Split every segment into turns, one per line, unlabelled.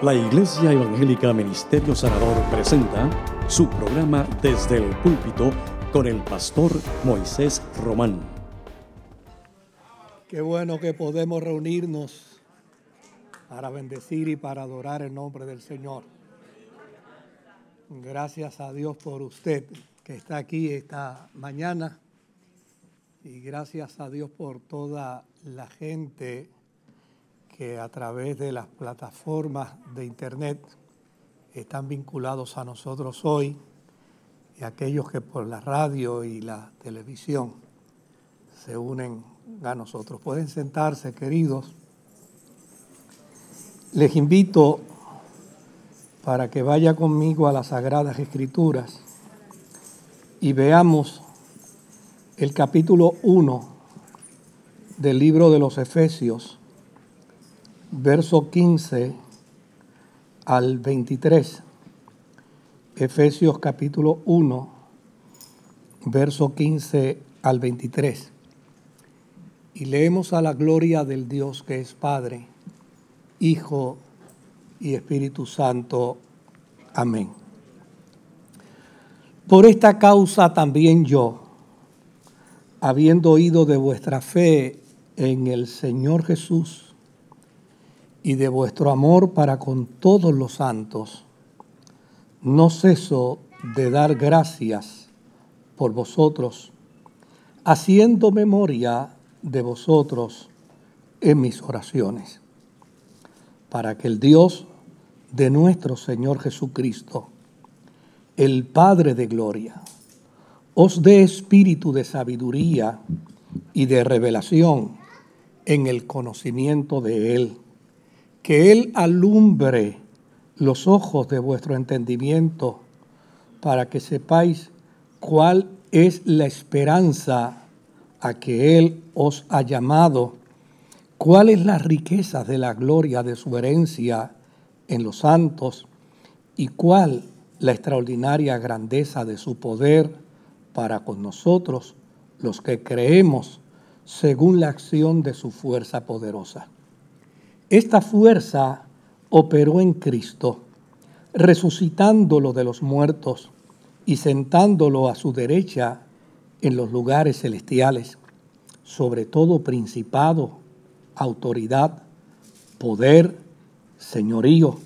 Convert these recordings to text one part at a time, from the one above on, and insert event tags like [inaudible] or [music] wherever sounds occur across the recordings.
La Iglesia Evangélica Ministerio Sanador presenta su programa Desde el Púlpito con el pastor Moisés Román.
Qué bueno que podemos reunirnos para bendecir y para adorar el nombre del Señor. Gracias a Dios por usted que está aquí esta mañana y gracias a Dios por toda la gente que a través de las plataformas de Internet están vinculados a nosotros hoy y aquellos que por la radio y la televisión se unen a nosotros. Pueden sentarse, queridos. Les invito para que vaya conmigo a las Sagradas Escrituras y veamos el capítulo 1 del libro de los Efesios verso 15 al 23. Efesios capítulo 1, verso 15 al 23. Y leemos a la gloria del Dios que es Padre, Hijo y Espíritu Santo. Amén. Por esta causa también yo, habiendo oído de vuestra fe en el Señor Jesús, y de vuestro amor para con todos los santos, no ceso de dar gracias por vosotros, haciendo memoria de vosotros en mis oraciones, para que el Dios de nuestro Señor Jesucristo, el Padre de Gloria, os dé espíritu de sabiduría y de revelación en el conocimiento de Él que Él alumbre los ojos de vuestro entendimiento para que sepáis cuál es la esperanza a que Él os ha llamado, cuál es la riqueza de la gloria de su herencia en los santos y cuál la extraordinaria grandeza de su poder para con nosotros, los que creemos según la acción de su fuerza poderosa. Esta fuerza operó en Cristo, resucitándolo de los muertos y sentándolo a su derecha en los lugares celestiales, sobre todo principado, autoridad, poder, señorío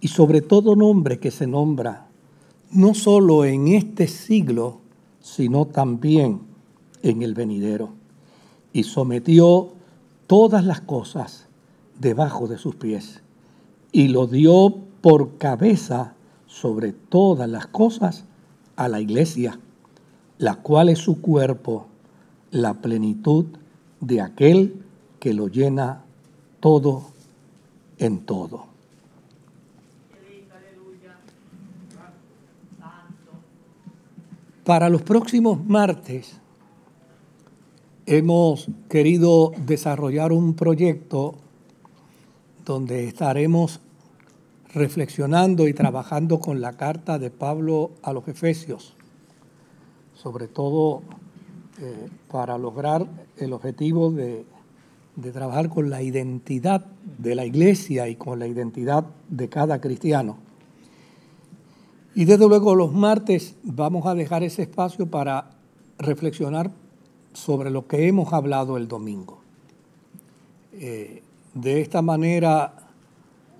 y sobre todo nombre que se nombra, no solo en este siglo, sino también en el venidero. Y sometió todas las cosas debajo de sus pies y lo dio por cabeza sobre todas las cosas a la iglesia, la cual es su cuerpo, la plenitud de aquel que lo llena todo en todo. Para los próximos martes hemos querido desarrollar un proyecto donde estaremos reflexionando y trabajando con la carta de Pablo a los Efesios, sobre todo eh, para lograr el objetivo de, trabajar con la identidad de la iglesia y con la identidad de cada cristiano. Y desde luego los martes vamos a dejar ese espacio para reflexionar sobre lo que hemos hablado el domingo. Eh, de esta manera,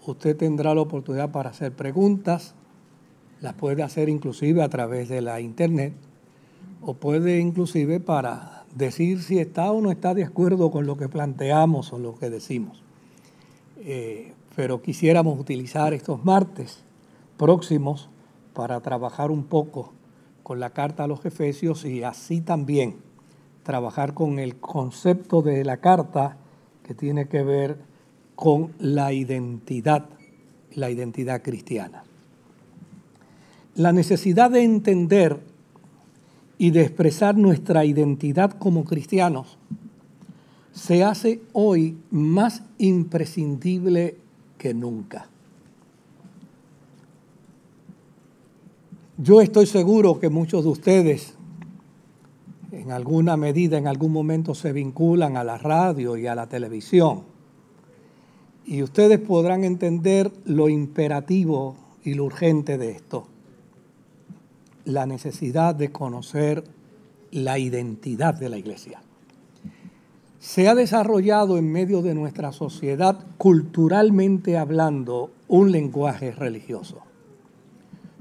usted tendrá la oportunidad para hacer preguntas, las puede hacer inclusive a través de la internet, o puede inclusive para decir si está o no está de acuerdo con lo que planteamos o lo que decimos. Eh, pero quisiéramos utilizar estos martes próximos para trabajar un poco con la carta a los Efesios y así también trabajar con el concepto de la carta que tiene que ver con la identidad, la identidad cristiana. La necesidad de entender y de expresar nuestra identidad como cristianos se hace hoy más imprescindible que nunca. Yo estoy seguro que muchos de ustedes en alguna medida, en algún momento se vinculan a la radio y a la televisión. Y ustedes podrán entender lo imperativo y lo urgente de esto. La necesidad de conocer la identidad de la iglesia. Se ha desarrollado en medio de nuestra sociedad, culturalmente hablando, un lenguaje religioso.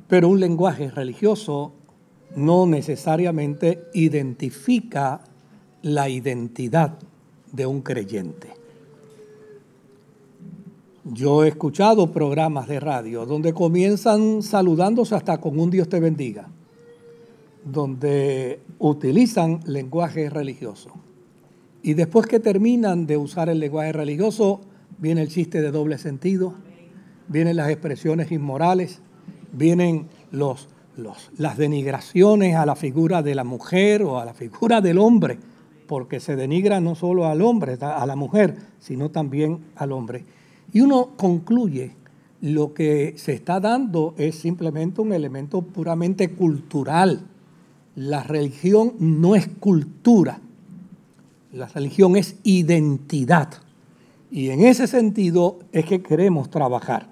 Pero un lenguaje religioso no necesariamente identifica la identidad de un creyente. Yo he escuchado programas de radio donde comienzan saludándose hasta con un Dios te bendiga, donde utilizan lenguaje religioso. Y después que terminan de usar el lenguaje religioso, viene el chiste de doble sentido, vienen las expresiones inmorales, vienen los, las denigraciones a la figura de la mujer o a la figura del hombre, porque se denigra no solo al hombre, a la mujer, sino también al hombre. Y uno concluye, lo que se está dando es simplemente un elemento puramente cultural. La religión no es cultura, la religión es identidad. Y en ese sentido es que queremos trabajar.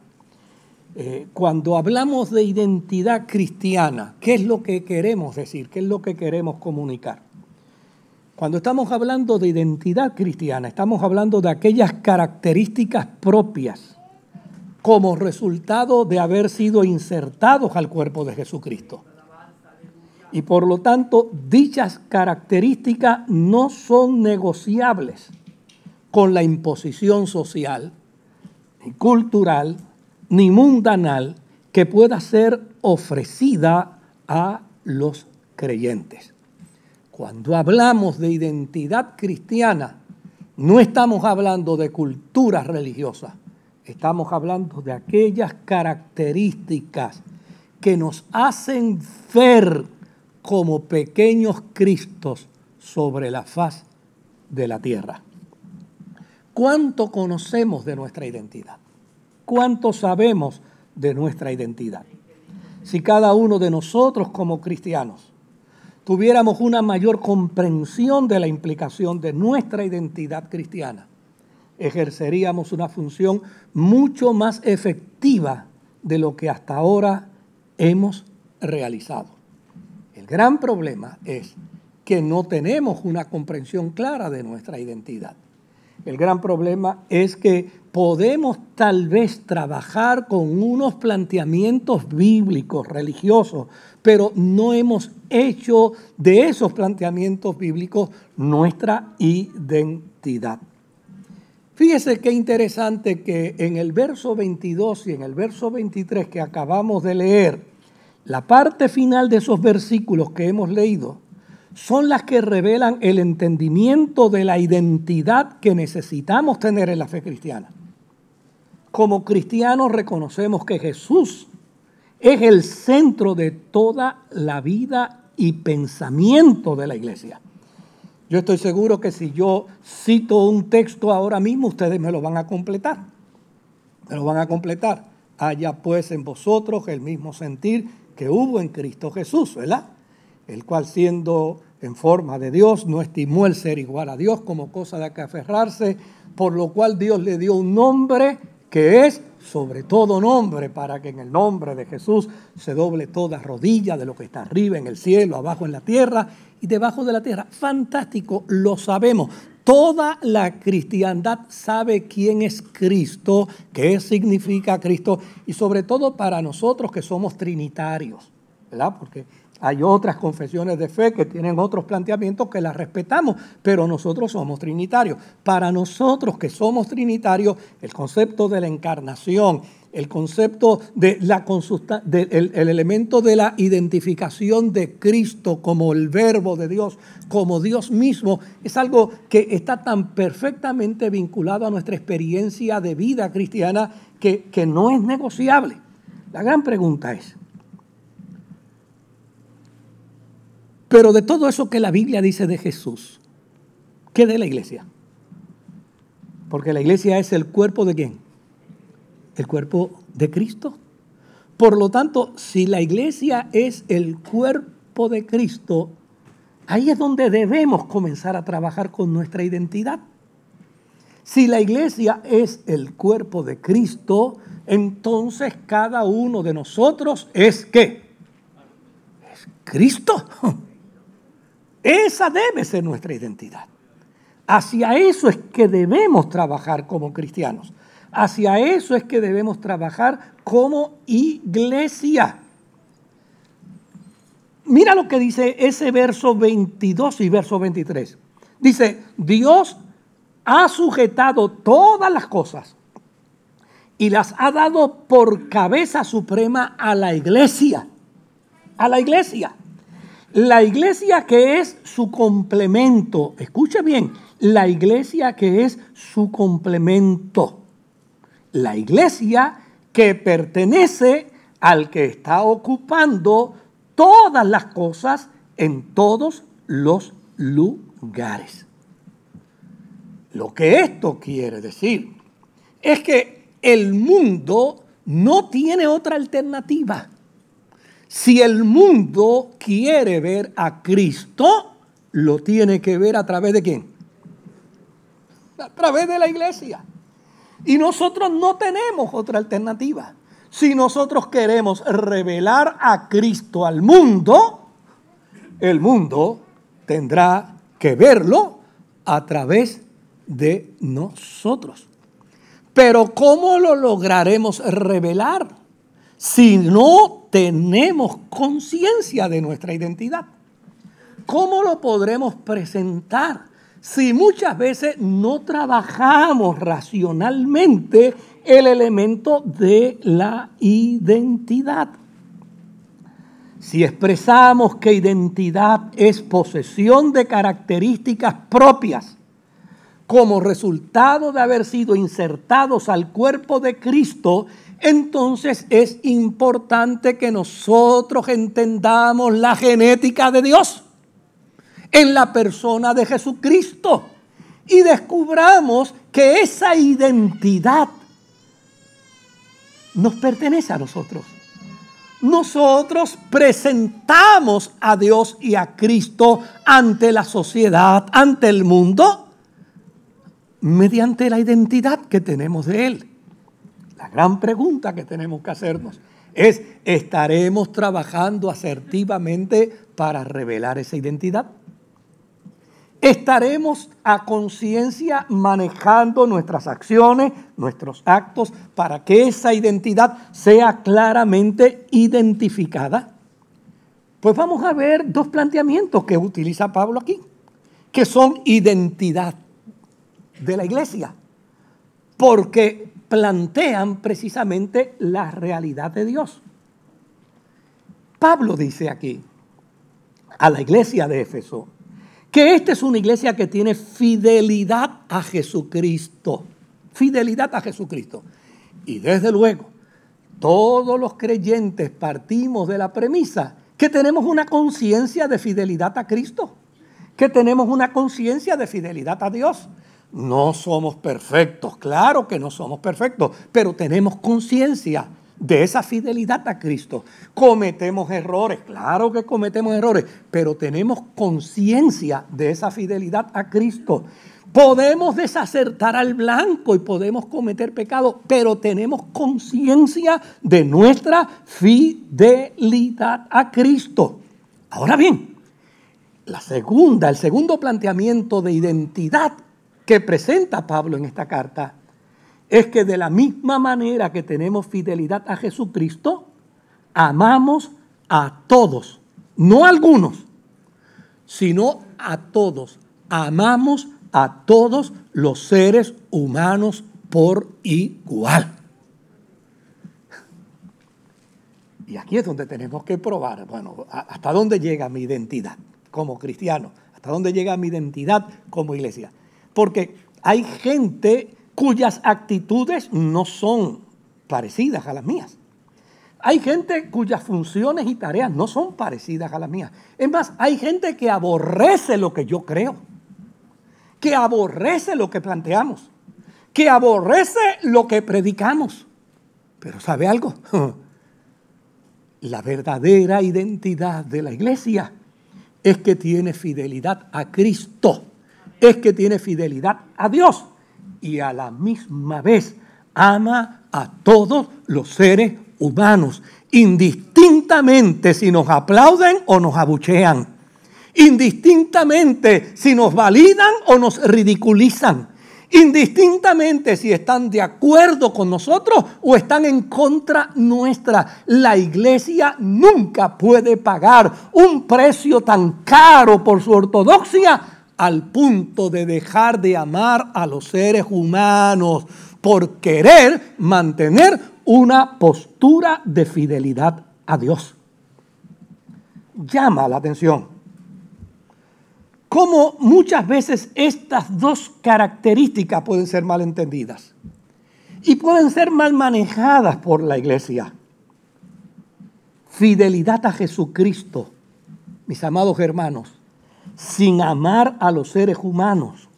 Eh, cuando hablamos de identidad cristiana, ¿qué es lo que queremos decir? ¿Qué es lo que queremos comunicar? Cuando estamos hablando de identidad cristiana, estamos hablando de aquellas características propias como resultado de haber sido insertados al cuerpo de Jesucristo. Y por lo tanto, dichas características no son negociables con la imposición social, ni cultural, ni mundanal que pueda ser ofrecida a los creyentes. Cuando hablamos de identidad cristiana, no estamos hablando de cultura religiosa, estamos hablando de aquellas características que nos hacen ver como pequeños Cristos sobre la faz de la tierra. ¿Cuánto conocemos de nuestra identidad? ¿Cuánto sabemos de nuestra identidad? Si cada uno de nosotros como cristianos tuviéramos una mayor comprensión de la implicación de nuestra identidad cristiana, ejerceríamos una función mucho más efectiva de lo que hasta ahora hemos realizado. El gran problema es que no tenemos una comprensión clara de nuestra identidad. El gran problema es que podemos tal vez trabajar con unos planteamientos bíblicos, religiosos, pero no hemos hecho de esos planteamientos bíblicos nuestra identidad. Fíjese qué interesante que en el verso 22 y en el verso 23 que acabamos de leer, la parte final de esos versículos que hemos leído son las que revelan el entendimiento de la identidad que necesitamos tener en la fe cristiana. Como cristianos reconocemos que Jesús es el centro de toda la vida y pensamiento de la iglesia. Yo estoy seguro que si yo cito un texto ahora mismo, ustedes me lo van a completar. Me lo van a completar. Haya pues en vosotros el mismo sentir que hubo en Cristo Jesús, ¿verdad? El cual siendo en forma de Dios no estimó el ser igual a Dios como cosa de que aferrarse, por lo cual Dios le dio un nombre que es sobre todo nombre, para que en el nombre de Jesús se doble toda rodilla de lo que está arriba en el cielo, abajo en la tierra y debajo de la tierra. Fantástico, lo sabemos. Toda la cristiandad sabe quién es Cristo, qué significa Cristo y sobre todo para nosotros que somos trinitarios, ¿verdad? Porque hay otras confesiones de fe que tienen otros planteamientos que las respetamos, pero nosotros somos trinitarios. Para nosotros que somos trinitarios, el concepto de la encarnación, el concepto de la el, el elemento de la identificación de Cristo como el verbo de Dios, como Dios mismo, es algo que está tan perfectamente vinculado a nuestra experiencia de vida cristiana que, que no es negociable. La gran pregunta es, Pero de todo eso que la Biblia dice de Jesús, ¿qué de la iglesia? Porque la iglesia es el cuerpo de quién? El cuerpo de Cristo. Por lo tanto, si la iglesia es el cuerpo de Cristo, ahí es donde debemos comenzar a trabajar con nuestra identidad. Si la iglesia es el cuerpo de Cristo, entonces cada uno de nosotros es qué? Es Cristo. [laughs] Esa debe ser nuestra identidad. Hacia eso es que debemos trabajar como cristianos. Hacia eso es que debemos trabajar como iglesia. Mira lo que dice ese verso 22 y verso 23. Dice, Dios ha sujetado todas las cosas y las ha dado por cabeza suprema a la iglesia. A la iglesia. La iglesia que es su complemento. Escuche bien, la iglesia que es su complemento. La iglesia que pertenece al que está ocupando todas las cosas en todos los lugares. Lo que esto quiere decir es que el mundo no tiene otra alternativa. Si el mundo quiere ver a Cristo, lo tiene que ver a través de quién? A través de la iglesia. Y nosotros no tenemos otra alternativa. Si nosotros queremos revelar a Cristo al mundo, el mundo tendrá que verlo a través de nosotros. Pero ¿cómo lo lograremos revelar si no tenemos conciencia de nuestra identidad? ¿Cómo lo podremos presentar si muchas veces no trabajamos racionalmente el elemento de la identidad? Si expresamos que identidad es posesión de características propias, como resultado de haber sido insertados al cuerpo de Cristo, entonces es importante que nosotros entendamos la genética de Dios en la persona de Jesucristo y descubramos que esa identidad nos pertenece a nosotros. Nosotros presentamos a Dios y a Cristo ante la sociedad, ante el mundo, mediante la identidad que tenemos de Él. La gran pregunta que tenemos que hacernos es, ¿estaremos trabajando asertivamente para revelar esa identidad? ¿Estaremos a conciencia manejando nuestras acciones, nuestros actos, para que esa identidad sea claramente identificada? Pues vamos a ver dos planteamientos que utiliza Pablo aquí, que son identidad de la iglesia, porque plantean precisamente la realidad de Dios. Pablo dice aquí a la iglesia de Éfeso que esta es una iglesia que tiene fidelidad a Jesucristo, fidelidad a Jesucristo. Y desde luego, todos los creyentes partimos de la premisa que tenemos una conciencia de fidelidad a Cristo, que tenemos una conciencia de fidelidad a Dios. No somos perfectos, claro que no somos perfectos, pero tenemos conciencia de esa fidelidad a Cristo. Cometemos errores, claro que cometemos errores, pero tenemos conciencia de esa fidelidad a Cristo. Podemos desacertar al blanco y podemos cometer pecado, pero tenemos conciencia de nuestra fidelidad a Cristo. Ahora bien, la segunda, el segundo planteamiento de identidad que presenta Pablo en esta carta es que de la misma manera que tenemos fidelidad a Jesucristo, amamos a todos, no a algunos, sino a todos. Amamos a todos los seres humanos por igual. Y aquí es donde tenemos que probar, bueno, hasta dónde llega mi identidad como cristiano, hasta dónde llega mi identidad como iglesia. Porque hay gente cuyas actitudes no son parecidas a las mías. Hay gente cuyas funciones y tareas no son parecidas a las mías. Es más, hay gente que aborrece lo que yo creo, que aborrece lo que planteamos, que aborrece lo que predicamos. Pero ¿sabe algo? [laughs] La verdadera identidad de la iglesia es que tiene fidelidad a Cristo es que tiene fidelidad a Dios y a la misma vez ama a todos los seres humanos, indistintamente si nos aplauden o nos abuchean, indistintamente si nos validan o nos ridiculizan, indistintamente si están de acuerdo con nosotros o están en contra nuestra. La iglesia nunca puede pagar un precio tan caro por su ortodoxia al punto de dejar de amar a los seres humanos por querer mantener una postura de fidelidad a Dios. Llama la atención cómo muchas veces estas dos características pueden ser mal entendidas y pueden ser mal manejadas por la iglesia. Fidelidad a Jesucristo, mis amados hermanos, sin amar a los seres humanos,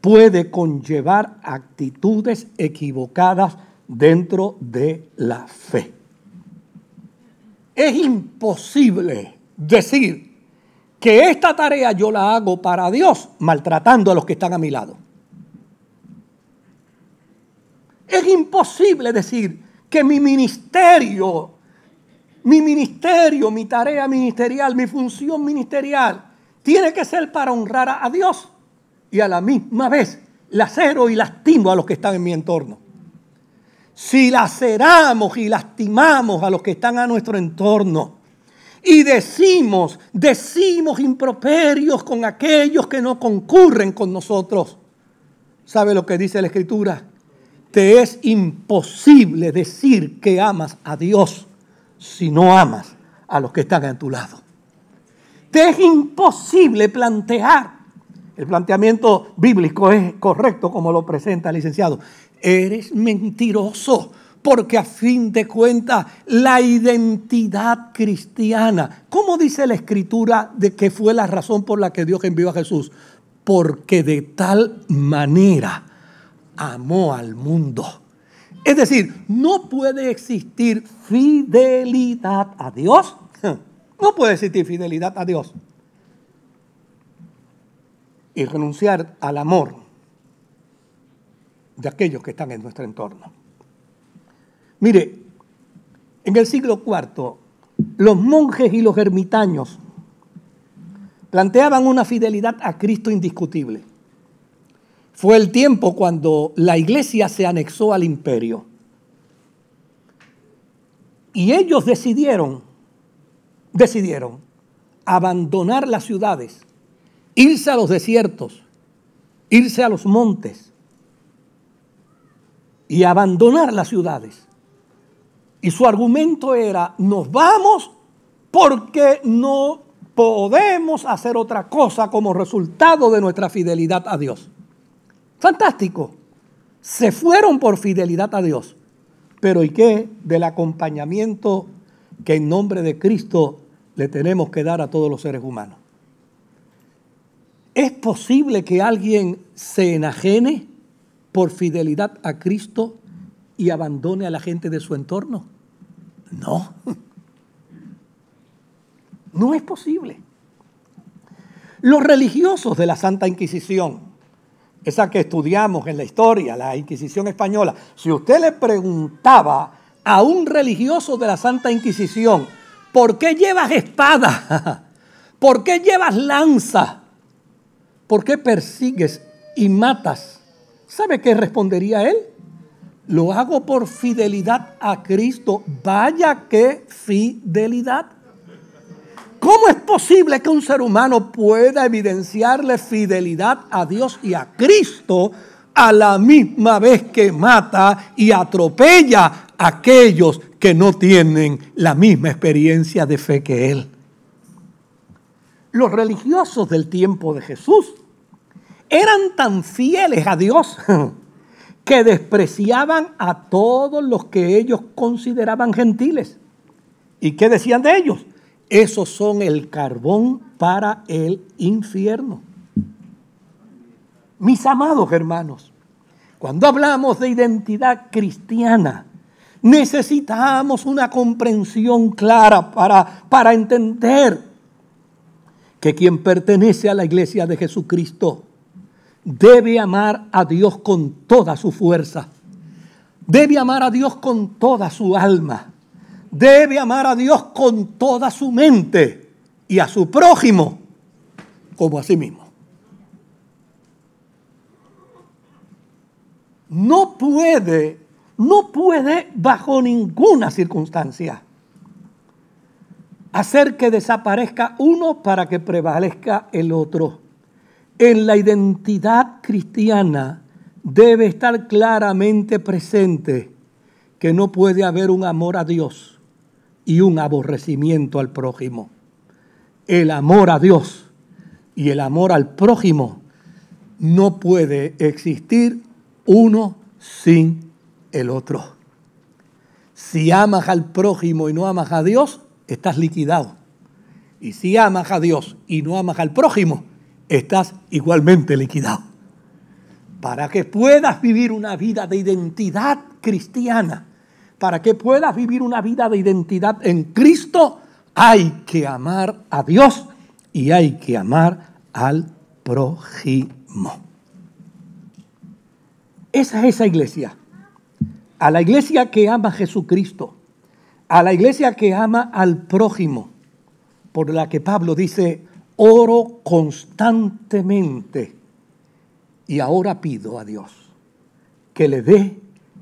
puede conllevar actitudes equivocadas dentro de la fe. Es imposible decir que esta tarea yo la hago para Dios maltratando a los que están a mi lado. Es imposible decir que mi ministerio, mi ministerio, mi tarea ministerial, mi función ministerial, tiene que ser para honrar a Dios y a la misma vez lacero y lastimo a los que están en mi entorno. Si laceramos y lastimamos a los que están a nuestro entorno, y decimos, decimos improperios con aquellos que no concurren con nosotros. ¿Sabe lo que dice la Escritura? Te es imposible decir que amas a Dios si no amas a los que están a tu lado. Te es imposible plantear, el planteamiento bíblico es correcto como lo presenta el licenciado, eres mentiroso porque a fin de cuentas la identidad cristiana, ¿cómo dice la escritura de que fue la razón por la que Dios envió a Jesús? Porque de tal manera amó al mundo. Es decir, no puede existir fidelidad a Dios. No puede existir fidelidad a Dios. Y renunciar al amor de aquellos que están en nuestro entorno. Mire, en el siglo IV, los monjes y los ermitaños planteaban una fidelidad a Cristo indiscutible. Fue el tiempo cuando la iglesia se anexó al imperio. Y ellos decidieron, decidieron abandonar las ciudades, irse a los desiertos, irse a los montes y abandonar las ciudades y su argumento era, nos vamos porque no podemos hacer otra cosa como resultado de nuestra fidelidad a Dios. Fantástico. Se fueron por fidelidad a Dios. Pero ¿y qué del acompañamiento que en nombre de Cristo le tenemos que dar a todos los seres humanos? ¿Es posible que alguien se enajene por fidelidad a Cristo y abandone a la gente de su entorno? No. No es posible. Los religiosos de la Santa Inquisición, esa que estudiamos en la historia, la Inquisición española, si usted le preguntaba a un religioso de la Santa Inquisición, ¿por qué llevas espada? [laughs] ¿Por qué llevas lanza? ¿Por qué persigues y matas? ¿Sabe qué respondería él? Lo hago por fidelidad a Cristo. Vaya qué fidelidad. ¿Cómo es posible que un ser humano pueda evidenciarle fidelidad a Dios y a Cristo a la misma vez que mata y atropella aquellos que no tienen la misma experiencia de fe que Él? Los religiosos del tiempo de Jesús eran tan fieles a Dios [laughs] que despreciaban a todos los que ellos consideraban gentiles. ¿Y qué decían de ellos? Esos son el carbón para el infierno. Mis amados hermanos, cuando hablamos de identidad cristiana, necesitamos una comprensión clara para, para entender que quien pertenece a la iglesia de Jesucristo debe amar a Dios con toda su fuerza. Debe amar a Dios con toda su alma. Debe amar a Dios con toda su mente y a su prójimo como a sí mismo. No puede, no puede bajo ninguna circunstancia hacer que desaparezca uno para que prevalezca el otro. En la identidad cristiana debe estar claramente presente que no puede haber un amor a Dios y un aborrecimiento al prójimo. El amor a Dios y el amor al prójimo no puede existir uno sin el otro. Si amas al prójimo y no amas a Dios, estás liquidado. Y si amas a Dios y no amas al prójimo, estás igualmente liquidado. Para que puedas vivir una vida de identidad cristiana, para que puedas vivir una vida de identidad en Cristo, hay que amar a Dios y hay que amar al prójimo. Esa es esa iglesia. A la iglesia que ama a Jesucristo, a la iglesia que ama al prójimo, por la que Pablo dice, oro constantemente y ahora pido a Dios que le dé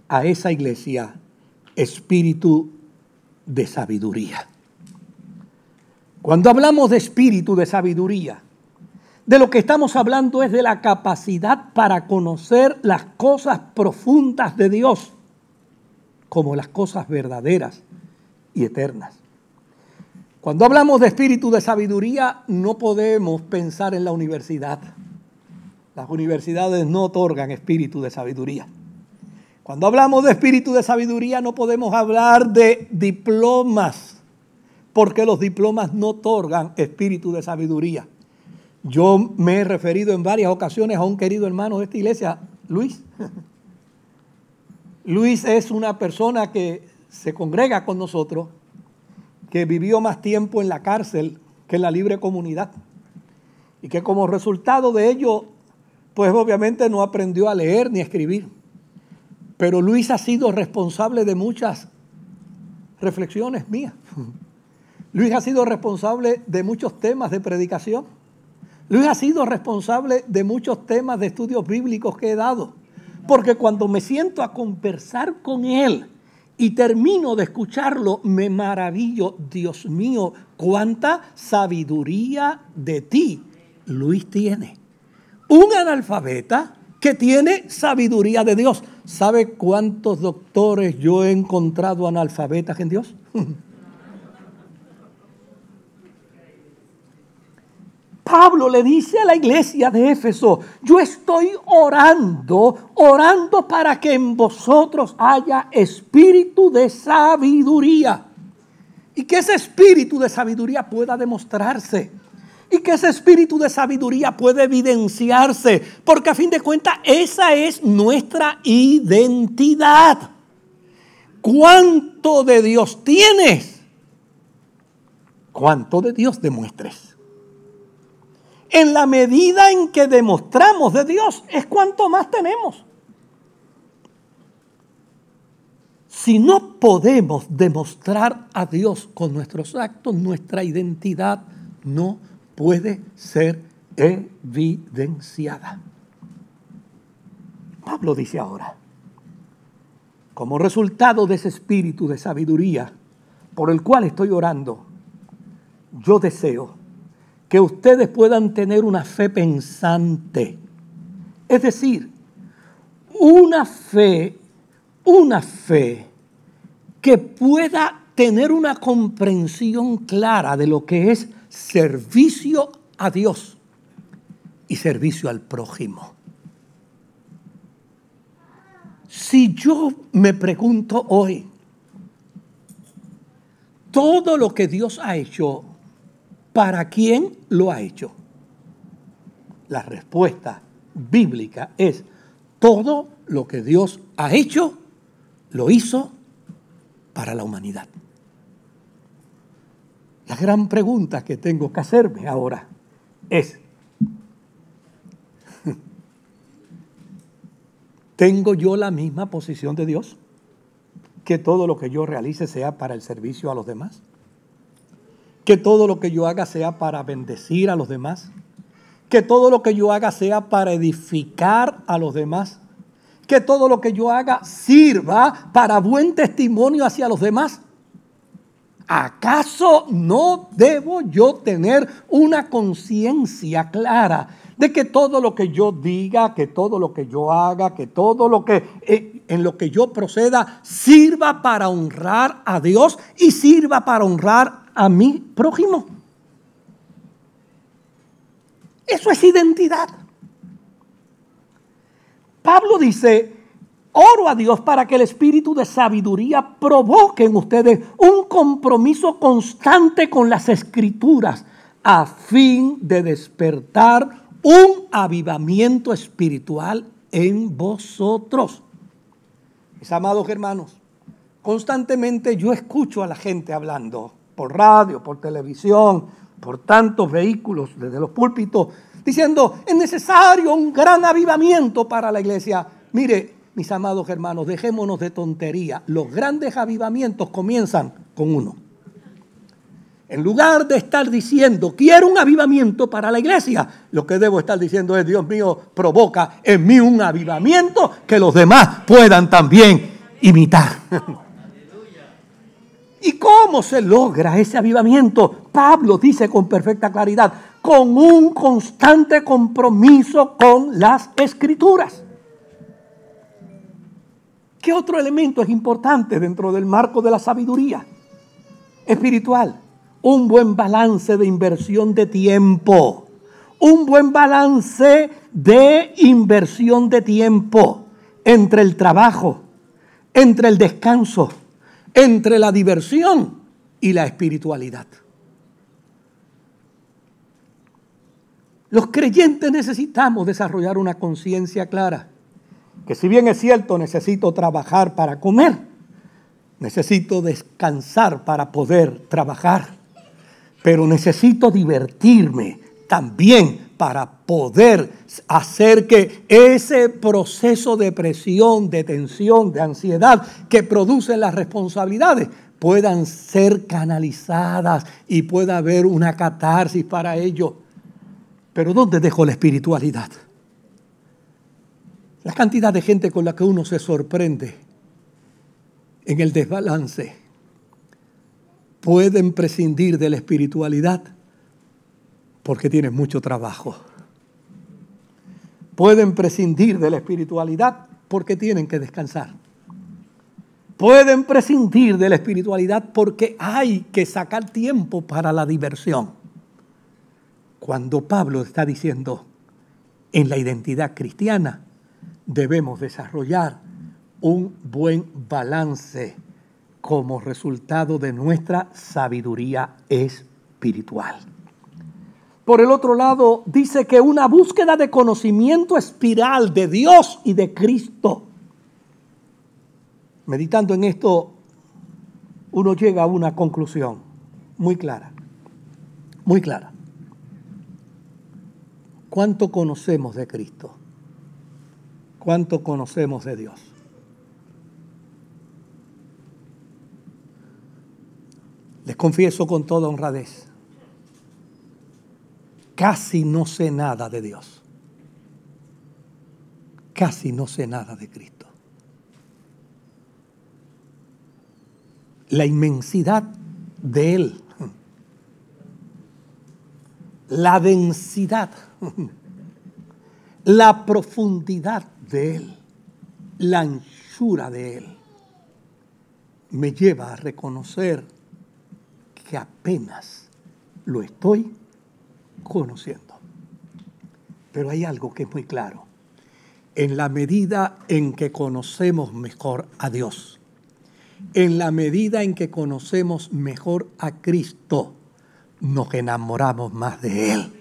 a esa iglesia espíritu de sabiduría. Cuando hablamos de espíritu de sabiduría, de lo que estamos hablando es de la capacidad para conocer las cosas profundas de Dios, como las cosas verdaderas y eternas. Cuando hablamos de espíritu de sabiduría, no podemos pensar en la universidad. Las universidades no otorgan espíritu de sabiduría. Cuando hablamos de espíritu de sabiduría, no podemos hablar de diplomas, porque los diplomas no otorgan espíritu de sabiduría. Yo me he referido en varias ocasiones a un querido hermano de esta iglesia, Luis. Luis es una persona que se congrega con nosotros, que vivió más tiempo en la cárcel que en la libre comunidad. Y que como resultado de ello, pues obviamente no aprendió a leer ni a escribir. Pero Luis ha sido responsable de muchas reflexiones mías. [laughs] Luis ha sido responsable de muchos temas de predicación. Luis ha sido responsable de muchos temas de estudios bíblicos que he dado. Porque cuando me siento a conversar con él, y termino de escucharlo, me maravillo, Dios mío, cuánta sabiduría de ti Luis tiene. Un analfabeta que tiene sabiduría de Dios. ¿Sabe cuántos doctores yo he encontrado analfabetas en Dios? [laughs] Pablo le dice a la iglesia de Éfeso, yo estoy orando, orando para que en vosotros haya espíritu de sabiduría. Y que ese espíritu de sabiduría pueda demostrarse. Y que ese espíritu de sabiduría pueda evidenciarse. Porque a fin de cuentas esa es nuestra identidad. ¿Cuánto de Dios tienes? ¿Cuánto de Dios demuestres? En la medida en que demostramos de Dios es cuanto más tenemos. Si no podemos demostrar a Dios con nuestros actos, nuestra identidad no puede ser evidenciada. Pablo dice ahora, como resultado de ese espíritu de sabiduría por el cual estoy orando, yo deseo que ustedes puedan tener una fe pensante. Es decir, una fe, una fe que pueda tener una comprensión clara de lo que es servicio a Dios y servicio al prójimo. Si yo me pregunto hoy, todo lo que Dios ha hecho ¿Para quién lo ha hecho? La respuesta bíblica es, todo lo que Dios ha hecho, lo hizo para la humanidad. La gran pregunta que tengo que hacerme ahora es, [laughs] ¿Tengo yo la misma posición de Dios? Que todo lo que yo realice sea para el servicio a los demás. Que todo lo que yo haga sea para bendecir a los demás. Que todo lo que yo haga sea para edificar a los demás. Que todo lo que yo haga sirva para buen testimonio hacia los demás. ¿Acaso no debo yo tener una conciencia clara de que todo lo que yo diga, que todo lo que yo haga, que todo lo que eh, en lo que yo proceda sirva para honrar a Dios y sirva para honrar a mi prójimo? Eso es identidad. Pablo dice, oro a Dios para que el espíritu de sabiduría provoque en ustedes un compromiso constante con las escrituras a fin de despertar un avivamiento espiritual en vosotros. Mis amados hermanos, constantemente yo escucho a la gente hablando por radio, por televisión, por tantos vehículos desde los púlpitos, diciendo, es necesario un gran avivamiento para la iglesia. Mire, mis amados hermanos, dejémonos de tontería. Los grandes avivamientos comienzan con uno. En lugar de estar diciendo, quiero un avivamiento para la iglesia, lo que debo estar diciendo es, Dios mío, provoca en mí un avivamiento que los demás puedan también imitar. [laughs] ¿Y cómo se logra ese avivamiento? Pablo dice con perfecta claridad, con un constante compromiso con las escrituras. ¿Qué otro elemento es importante dentro del marco de la sabiduría espiritual? un buen balance de inversión de tiempo, un buen balance de inversión de tiempo entre el trabajo, entre el descanso, entre la diversión y la espiritualidad. Los creyentes necesitamos desarrollar una conciencia clara, que si bien es cierto necesito trabajar para comer, necesito descansar para poder trabajar pero necesito divertirme también para poder hacer que ese proceso de presión, de tensión, de ansiedad que producen las responsabilidades puedan ser canalizadas y pueda haber una catarsis para ello. Pero ¿dónde dejo la espiritualidad? La cantidad de gente con la que uno se sorprende en el desbalance pueden prescindir de la espiritualidad porque tienen mucho trabajo. Pueden prescindir de la espiritualidad porque tienen que descansar. Pueden prescindir de la espiritualidad porque hay que sacar tiempo para la diversión. Cuando Pablo está diciendo, en la identidad cristiana debemos desarrollar un buen balance como resultado de nuestra sabiduría espiritual. Por el otro lado, dice que una búsqueda de conocimiento espiral de Dios y de Cristo. Meditando en esto, uno llega a una conclusión muy clara, muy clara. ¿Cuánto conocemos de Cristo? ¿Cuánto conocemos de Dios? Les confieso con toda honradez, casi no sé nada de Dios. Casi no sé nada de Cristo. La inmensidad de Él, la densidad, la profundidad de Él, la anchura de Él, me lleva a reconocer que apenas lo estoy conociendo. Pero hay algo que es muy claro. En la medida en que conocemos mejor a Dios, en la medida en que conocemos mejor a Cristo, nos enamoramos más de Él.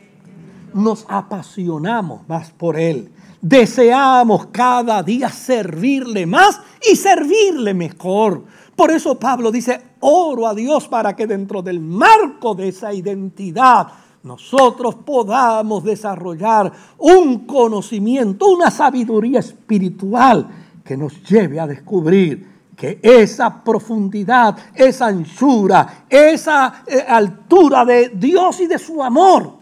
Nos apasionamos más por Él. Deseamos cada día servirle más y servirle mejor. Por eso Pablo dice, oro a Dios para que dentro del marco de esa identidad nosotros podamos desarrollar un conocimiento, una sabiduría espiritual que nos lleve a descubrir que esa profundidad, esa anchura, esa eh, altura de Dios y de su amor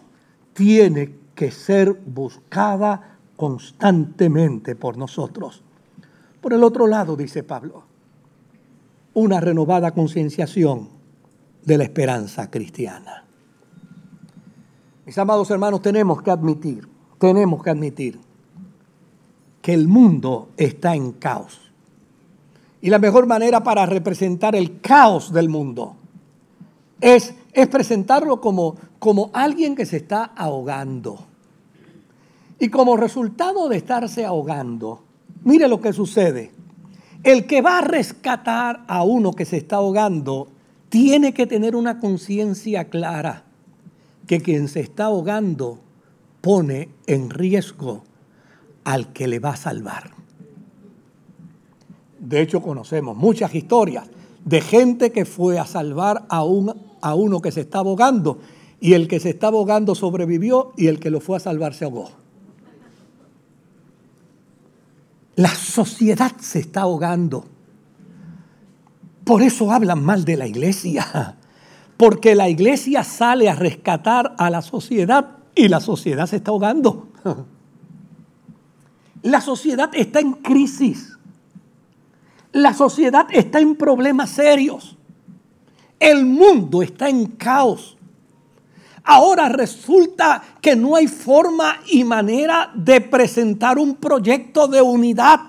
tiene que ser buscada constantemente por nosotros. Por el otro lado, dice Pablo, una renovada concienciación de la esperanza cristiana. Mis amados hermanos, tenemos que admitir, tenemos que admitir que el mundo está en caos. Y la mejor manera para representar el caos del mundo es, es presentarlo como, como alguien que se está ahogando. Y como resultado de estarse ahogando, mire lo que sucede. El que va a rescatar a uno que se está ahogando tiene que tener una conciencia clara que quien se está ahogando pone en riesgo al que le va a salvar. De hecho, conocemos muchas historias de gente que fue a salvar a, un, a uno que se está ahogando y el que se está ahogando sobrevivió y el que lo fue a salvar se ahogó. La sociedad se está ahogando. Por eso hablan mal de la iglesia. Porque la iglesia sale a rescatar a la sociedad y la sociedad se está ahogando. [laughs] La sociedad está en crisis. La sociedad está en problemas serios. El mundo está en caos. Ahora resulta que no hay forma y manera de presentar un proyecto de unidad.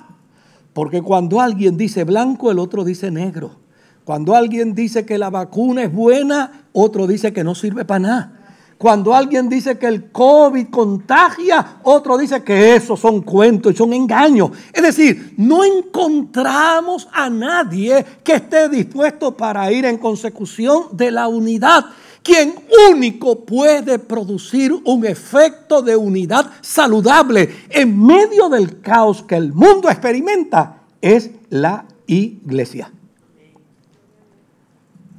Porque cuando alguien dice blanco, el otro dice negro. Cuando alguien dice que la vacuna es buena, otro dice que no sirve para nada. Cuando alguien dice que el COVID contagia, otro dice que esos son cuentos y son engaños. Es decir, no encontramos a nadie que esté dispuesto para ir en consecución de la unidad. Quien único puede producir un efecto de unidad saludable en medio del caos que el mundo experimenta es la iglesia.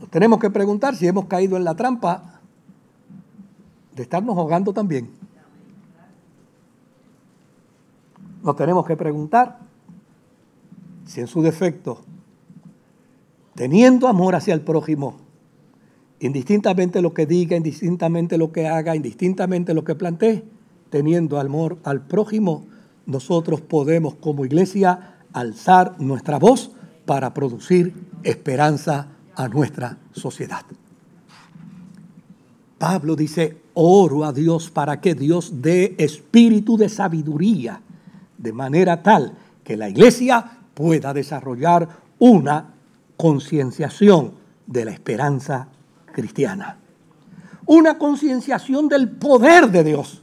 Tenemos que preguntar si hemos caído en la trampa de estarnos ahogando también. Nos tenemos que preguntar si en su defecto, teniendo amor hacia el prójimo, indistintamente lo que diga, indistintamente lo que haga, indistintamente lo que plantee, teniendo amor al prójimo, nosotros podemos como iglesia alzar nuestra voz para producir esperanza a nuestra sociedad. Pablo dice, oro a Dios para que Dios dé espíritu de sabiduría, de manera tal que la iglesia pueda desarrollar una concienciación de la esperanza cristiana. Una concienciación del poder de Dios.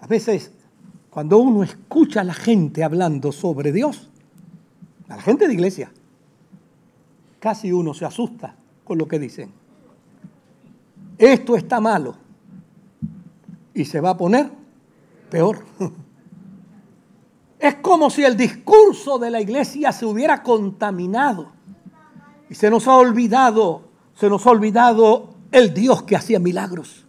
A veces, cuando uno escucha a la gente hablando sobre Dios, a la gente de iglesia, casi uno se asusta con lo que dicen esto está malo. Y se va a poner peor. [laughs] Es como si el discurso de la iglesia se hubiera contaminado. Y se nos ha olvidado, se nos ha olvidado el Dios que hacía milagros.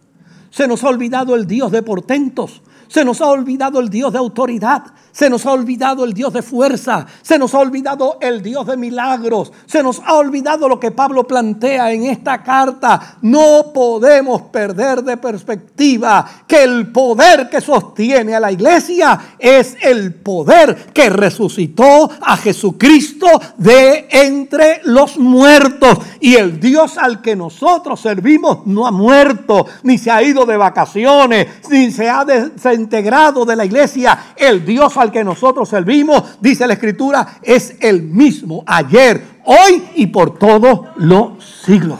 Se nos ha olvidado el Dios de portentos. Se nos ha olvidado el Dios de autoridad. Se nos ha olvidado el Dios de fuerza. Se nos ha olvidado el Dios de milagros. Se nos ha olvidado lo que Pablo plantea en esta carta. No podemos perder de perspectiva que el poder que sostiene a la iglesia es el poder que resucitó a Jesucristo de entre los muertos. Y el Dios al que nosotros servimos no ha muerto, ni se ha ido de vacaciones, ni se ha desintegrado de la iglesia. El Dios al que nosotros servimos, dice la Escritura, es el mismo ayer, hoy y por todos los siglos.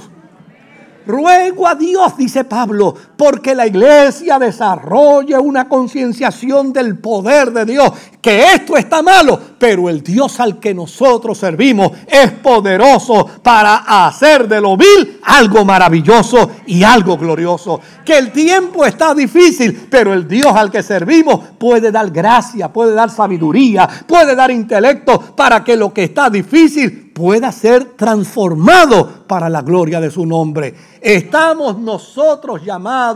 Ruego a Dios, dice Pablo, porque la iglesia desarrolle una concienciación del poder de Dios, que esto está malo, pero el Dios al que nosotros servimos es poderoso para hacer de lo vil algo maravilloso y algo glorioso. Que el tiempo está difícil, pero el Dios al que servimos puede dar gracia, puede dar sabiduría, puede dar intelecto para que lo que está difícil pueda ser transformado para la gloria de su nombre. Estamos nosotros llamados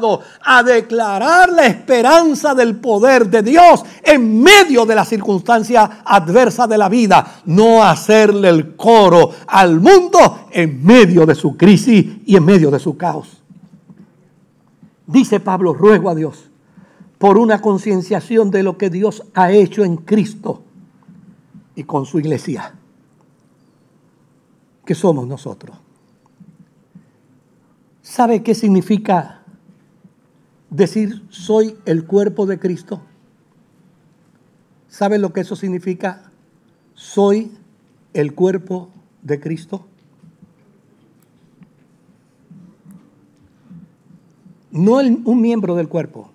a declarar la esperanza del poder de Dios en medio de la circunstancia adversa de la vida, no hacerle el coro al mundo en medio de su crisis y en medio de su caos. Dice Pablo, ruego a Dios por una concienciación de lo que Dios ha hecho en Cristo y con su iglesia que somos nosotros. ¿Sabe qué significa decir soy el cuerpo de Cristo? ¿Sabe lo que eso significa? Soy el cuerpo de Cristo. No un miembro del cuerpo.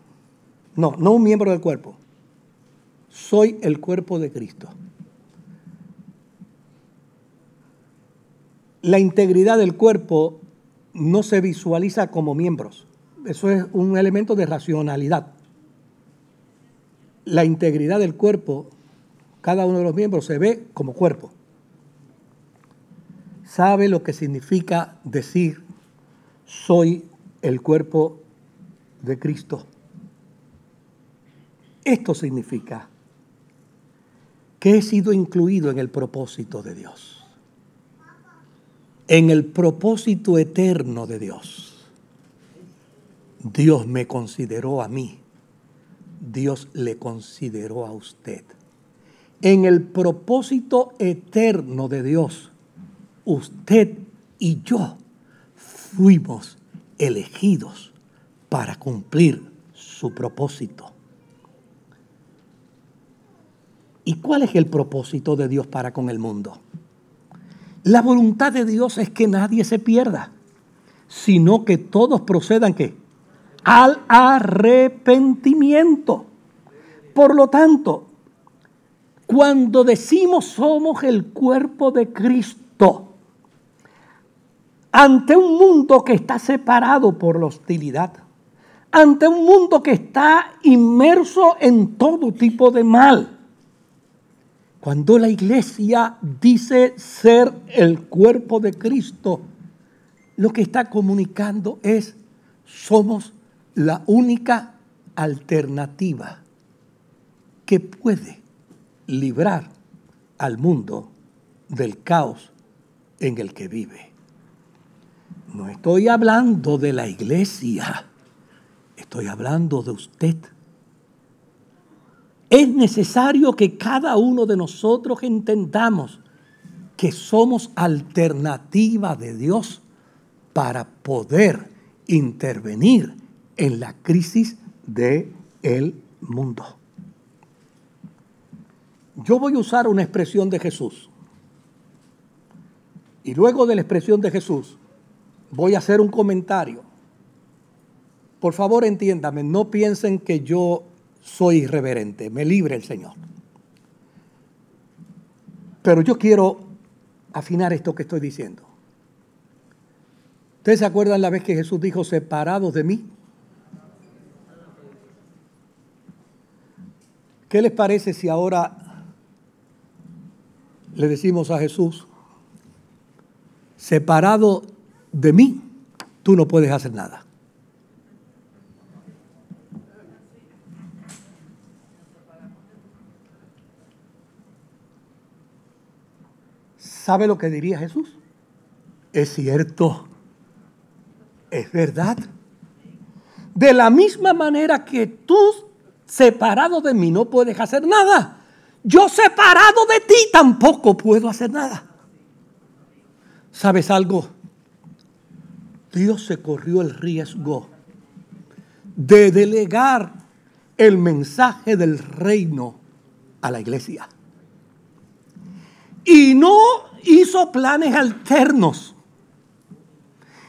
No, no un miembro del cuerpo. Soy el cuerpo de Cristo. la integridad del cuerpo no se visualiza como miembros. Eso es un elemento de racionalidad. La integridad del cuerpo, cada uno de los miembros se ve como cuerpo. Sabe lo que significa decir soy el cuerpo de Cristo. Esto significa que he sido incluido en el propósito de Dios en el propósito eterno de Dios. Dios me consideró a mí, Dios le consideró a usted. En el propósito eterno de Dios, usted y yo fuimos elegidos para cumplir su propósito. ¿Y cuál es el propósito de Dios para con el mundo? La voluntad de Dios es que nadie se pierda, sino que todos procedan ¿qué? Al arrepentimiento. Por lo tanto, cuando decimos somos el cuerpo de Cristo, ante un mundo que está separado por la hostilidad, ante un mundo que está inmerso en todo tipo de mal, cuando la iglesia dice ser el cuerpo de Cristo, lo que está comunicando es somos la única alternativa que puede librar al mundo del caos en el que vive. No estoy hablando de la iglesia, estoy hablando de usted es necesario que cada uno de nosotros entendamos que somos alternativa de Dios para poder intervenir en la crisis del el mundo. Yo voy a usar una expresión de Jesús. Y luego de la expresión de Jesús, voy a hacer un comentario. Por favor, entiéndame, no piensen que yo soy irreverente, me libre el Señor. Pero yo quiero afinar esto que estoy diciendo. ¿Ustedes se acuerdan la vez que Jesús dijo, separados de mí? ¿Qué les parece si ahora le decimos a Jesús, separado de mí, tú no puedes hacer nada? ¿Sabe lo que diría Jesús? Es cierto, es verdad. De la misma manera que tú separado de mí no puedes hacer nada, yo separado de ti tampoco puedo hacer nada. ¿Sabes algo? Dios se corrió el riesgo de delegar el mensaje del reino a la iglesia. Y no hizo planes alternos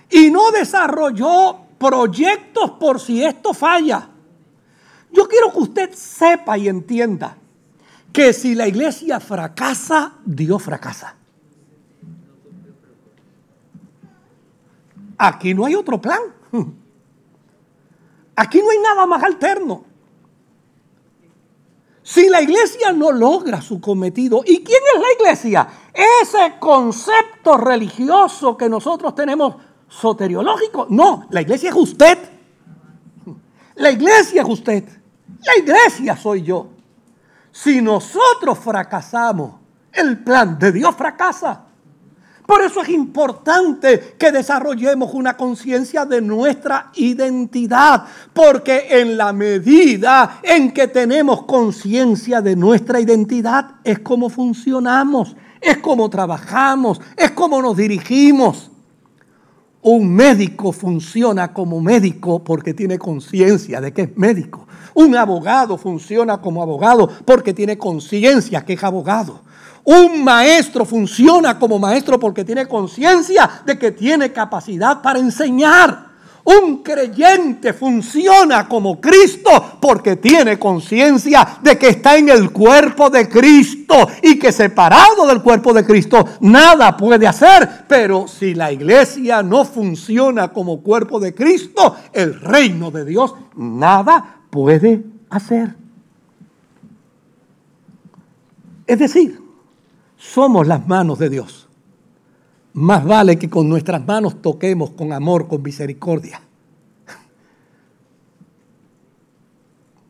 y no desarrolló proyectos por si esto falla. Yo quiero que usted sepa y entienda que si la iglesia fracasa, Dios fracasa. Aquí no hay otro plan. [laughs] Aquí no hay nada más alterno. Si la iglesia no logra su cometido, ¿y quién es la iglesia? Ese concepto religioso que nosotros tenemos soteriológico. No, la iglesia es usted. La iglesia es usted. La iglesia soy yo. Si nosotros fracasamos, el plan de Dios fracasa. Por eso es importante que desarrollemos una conciencia de nuestra identidad, porque en la medida en que tenemos conciencia de nuestra identidad es como funcionamos, es como trabajamos, es como nos dirigimos. Un médico funciona como médico porque tiene conciencia de que es médico. Un abogado funciona como abogado porque tiene conciencia que es abogado. Un maestro funciona como maestro porque tiene conciencia de que tiene capacidad para enseñar. Un creyente funciona como Cristo porque tiene conciencia de que está en el cuerpo de Cristo y que separado del cuerpo de Cristo nada puede hacer. Pero si la iglesia no funciona como cuerpo de Cristo, el reino de Dios nada puede hacer. Es decir, somos las manos de Dios. Más vale que con nuestras manos toquemos con amor, con misericordia.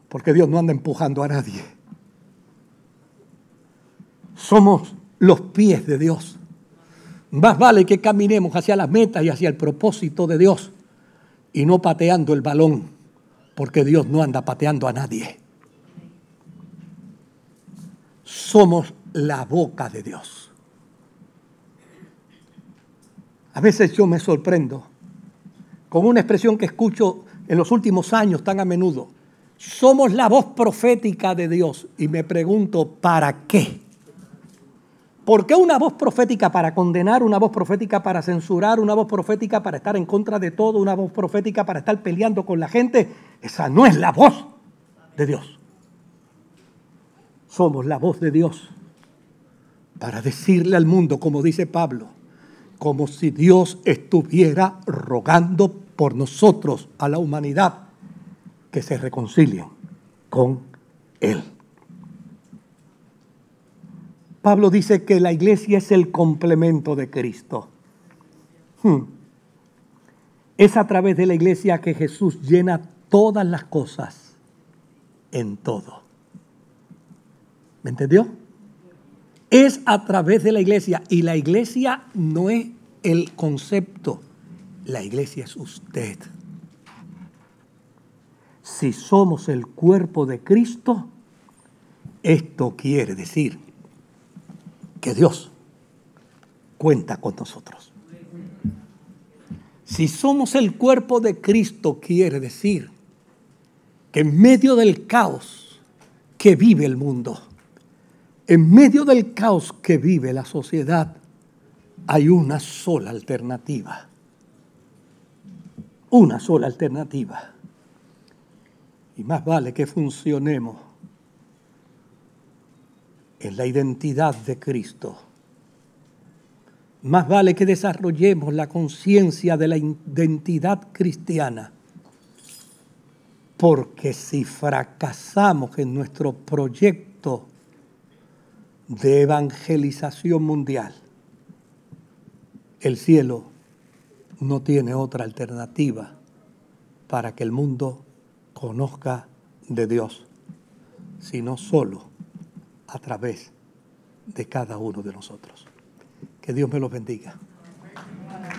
Porque Dios no anda empujando a nadie. Somos los pies de Dios. Más vale que caminemos hacia las metas y hacia el propósito de Dios y no pateando el balón, porque Dios no anda pateando a nadie. Somos la boca de Dios. Veces yo me sorprendo con una expresión que escucho en los últimos años tan a menudo. Somos la voz profética de Dios y me pregunto, ¿para qué? ¿Por qué una voz profética para condenar, una voz profética para censurar, una voz profética para estar en contra de todo, una voz profética para estar peleando con la gente? Esa no es la voz de Dios. Somos la voz de Dios para decirle al mundo, como dice Pablo, como si Dios estuviera rogando por nosotros, a la humanidad, que se reconcilien con Él. Pablo dice que la iglesia es el complemento de Cristo. Hmm. Es a través de la iglesia que Jesús llena todas las cosas en todo. ¿Me entendió? Es a través de la iglesia. Y la iglesia no es el concepto, la iglesia es usted. Si somos el cuerpo de Cristo, esto quiere decir que Dios cuenta con nosotros. Si somos el cuerpo de Cristo, quiere decir que en medio del caos que vive el mundo, en medio del caos que vive la sociedad, hay una sola alternativa. Una sola alternativa. Y más vale que funcionemos en la identidad de Cristo. Más vale que desarrollemos la conciencia de la identidad cristiana. Porque si fracasamos en nuestro proyecto de evangelización mundial, el cielo no tiene otra alternativa para que el mundo conozca de Dios, sino solo a través de cada uno de nosotros. Que Dios me los bendiga.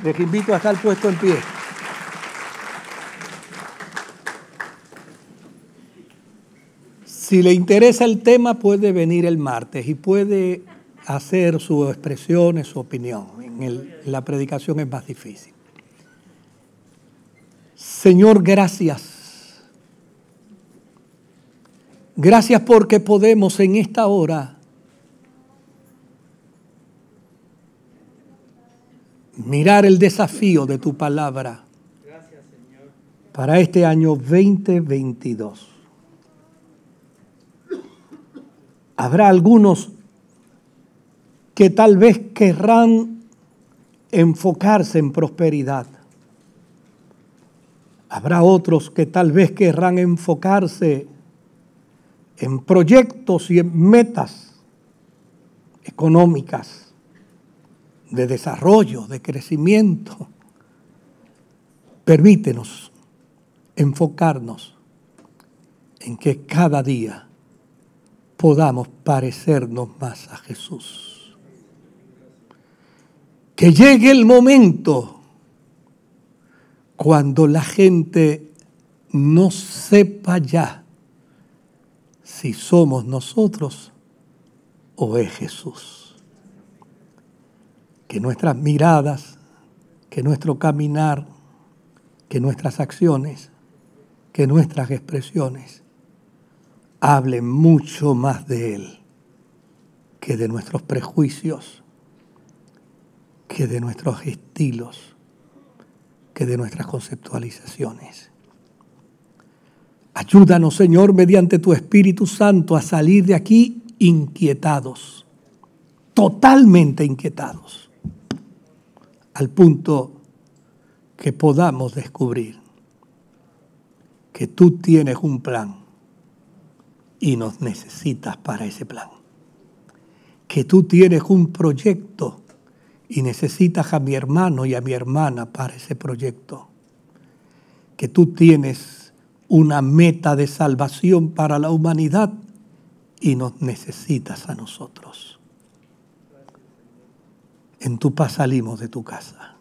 Les invito a estar puesto en pie. Si le interesa el tema, puede venir el martes y puede hacer sus expresiones, su opinión. En la predicación es más difícil. Señor, gracias. Gracias porque podemos en esta hora mirar el desafío de tu palabra para este año 2022. Habrá algunos que tal vez querrán enfocarse en prosperidad. Habrá otros que tal vez querrán enfocarse en proyectos y en metas económicas, de desarrollo, de crecimiento. Permítenos enfocarnos en que cada día podamos parecernos más a Jesús. Que llegue el momento cuando la gente no sepa ya si somos nosotros o es Jesús. Que nuestras miradas, que nuestro caminar, que nuestras acciones, que nuestras expresiones hablen mucho más de Él que de nuestros prejuicios, que de nuestros estilos, que de nuestras conceptualizaciones. Ayúdanos, Señor, mediante tu Espíritu Santo a salir de aquí inquietados, totalmente inquietados, al punto que podamos descubrir que tú tienes un plan y nos necesitas para ese plan. Que tú tienes un proyecto y necesitas a mi hermano y a mi hermana para ese proyecto. Que tú tienes una meta de salvación para la humanidad y nos necesitas a nosotros. En tu paz salimos de tu casa.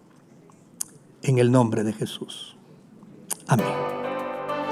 En el nombre de Jesús. Amén